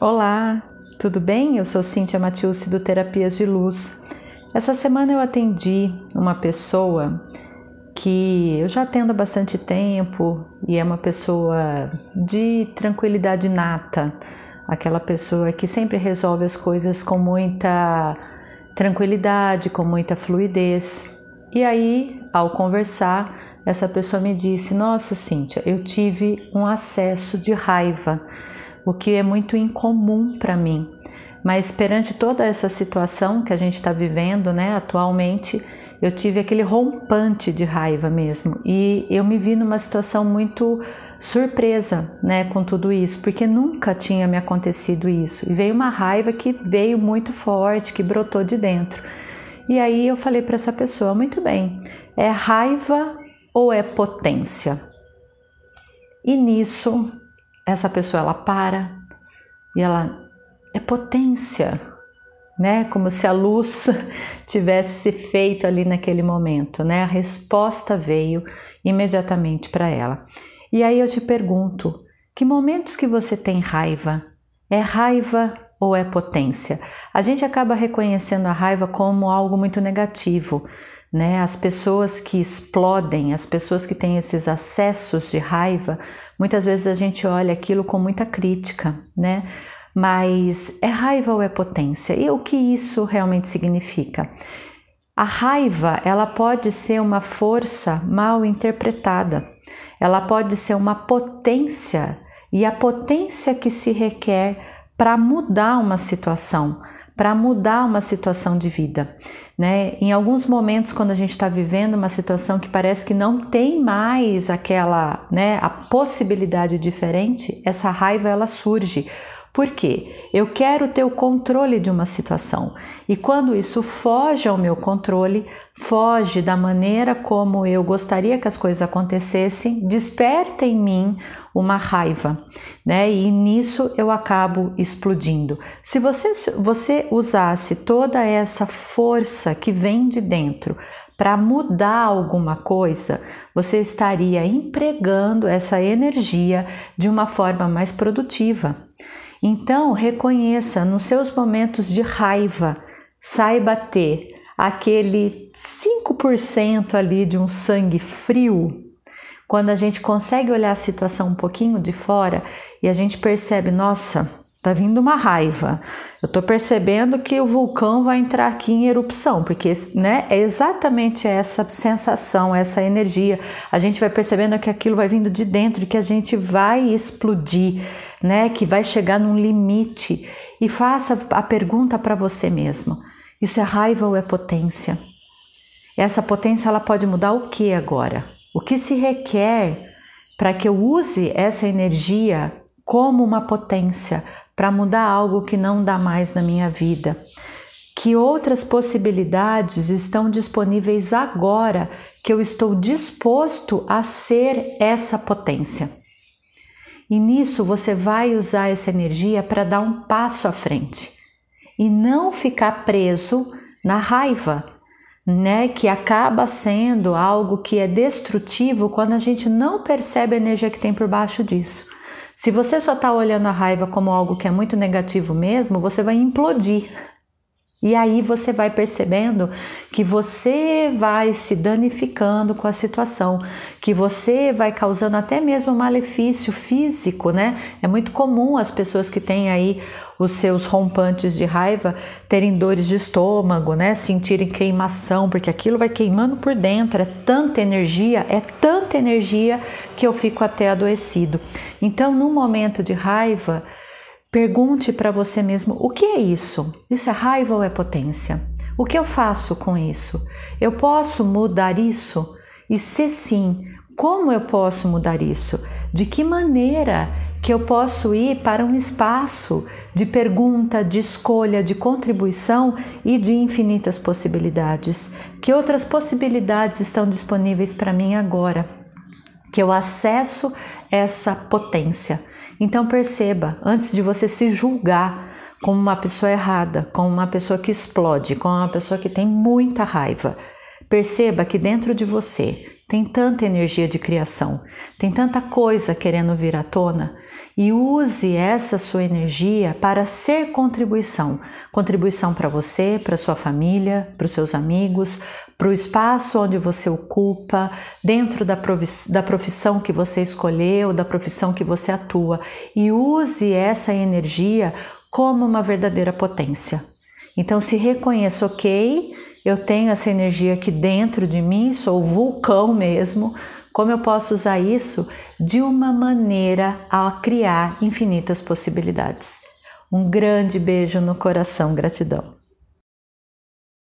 Olá, tudo bem? Eu sou Cíntia Matiusi do Terapias de Luz. Essa semana eu atendi uma pessoa que eu já atendo há bastante tempo e é uma pessoa de tranquilidade nata, aquela pessoa que sempre resolve as coisas com muita tranquilidade, com muita fluidez. E aí, ao conversar, essa pessoa me disse: Nossa, Cíntia, eu tive um acesso de raiva o que é muito incomum para mim. Mas perante toda essa situação que a gente está vivendo, né, atualmente, eu tive aquele rompante de raiva mesmo e eu me vi numa situação muito surpresa, né, com tudo isso, porque nunca tinha me acontecido isso e veio uma raiva que veio muito forte, que brotou de dentro. E aí eu falei para essa pessoa, muito bem, é raiva ou é potência? E nisso essa pessoa ela para e ela é potência, né? Como se a luz tivesse se feito ali naquele momento, né? A resposta veio imediatamente para ela. E aí eu te pergunto, que momentos que você tem raiva? É raiva ou é potência? A gente acaba reconhecendo a raiva como algo muito negativo, né? As pessoas que explodem, as pessoas que têm esses acessos de raiva, muitas vezes a gente olha aquilo com muita crítica, né? Mas é raiva ou é potência? E o que isso realmente significa? A raiva, ela pode ser uma força mal interpretada. Ela pode ser uma potência e a potência que se requer para mudar uma situação, para mudar uma situação de vida. Né? Em alguns momentos, quando a gente está vivendo uma situação que parece que não tem mais aquela, né, a possibilidade diferente, essa raiva ela surge. Por quê? Eu quero ter o controle de uma situação e quando isso foge ao meu controle, foge da maneira como eu gostaria que as coisas acontecessem, desperta em mim uma raiva, né? E nisso eu acabo explodindo. Se você, você usasse toda essa força que vem de dentro para mudar alguma coisa, você estaria empregando essa energia de uma forma mais produtiva. Então, reconheça nos seus momentos de raiva, saiba ter aquele 5% ali de um sangue frio quando a gente consegue olhar a situação um pouquinho de fora e a gente percebe, nossa, tá vindo uma raiva. Eu tô percebendo que o vulcão vai entrar aqui em erupção, porque né, é exatamente essa sensação, essa energia. A gente vai percebendo que aquilo vai vindo de dentro e que a gente vai explodir, né, que vai chegar num limite. E faça a pergunta para você mesmo: isso é raiva ou é potência? Essa potência ela pode mudar o que agora? O que se requer para que eu use essa energia como uma potência para mudar algo que não dá mais na minha vida? Que outras possibilidades estão disponíveis agora que eu estou disposto a ser essa potência? E nisso você vai usar essa energia para dar um passo à frente e não ficar preso na raiva, né, que acaba sendo algo que é destrutivo quando a gente não percebe a energia que tem por baixo disso. Se você só está olhando a raiva como algo que é muito negativo mesmo, você vai implodir. E aí você vai percebendo que você vai se danificando com a situação, que você vai causando até mesmo malefício físico, né? É muito comum as pessoas que têm aí os seus rompantes de raiva terem dores de estômago, né? Sentirem queimação, porque aquilo vai queimando por dentro, é tanta energia, é tanta energia que eu fico até adoecido. Então, num momento de raiva, pergunte para você mesmo: o que é isso? Isso é raiva ou é potência? O que eu faço com isso? Eu posso mudar isso? E se sim, como eu posso mudar isso? De que maneira que eu posso ir para um espaço de pergunta, de escolha, de contribuição e de infinitas possibilidades. Que outras possibilidades estão disponíveis para mim agora? Que eu acesso essa potência. Então perceba, antes de você se julgar como uma pessoa errada, como uma pessoa que explode, como uma pessoa que tem muita raiva, perceba que dentro de você tem tanta energia de criação, tem tanta coisa querendo vir à tona e use essa sua energia para ser contribuição. Contribuição para você, para sua família, para os seus amigos, para o espaço onde você ocupa, dentro da profissão que você escolheu, da profissão que você atua. E use essa energia como uma verdadeira potência. Então, se reconheça, ok, eu tenho essa energia aqui dentro de mim, sou vulcão mesmo. Como eu posso usar isso de uma maneira a criar infinitas possibilidades? Um grande beijo no coração, gratidão.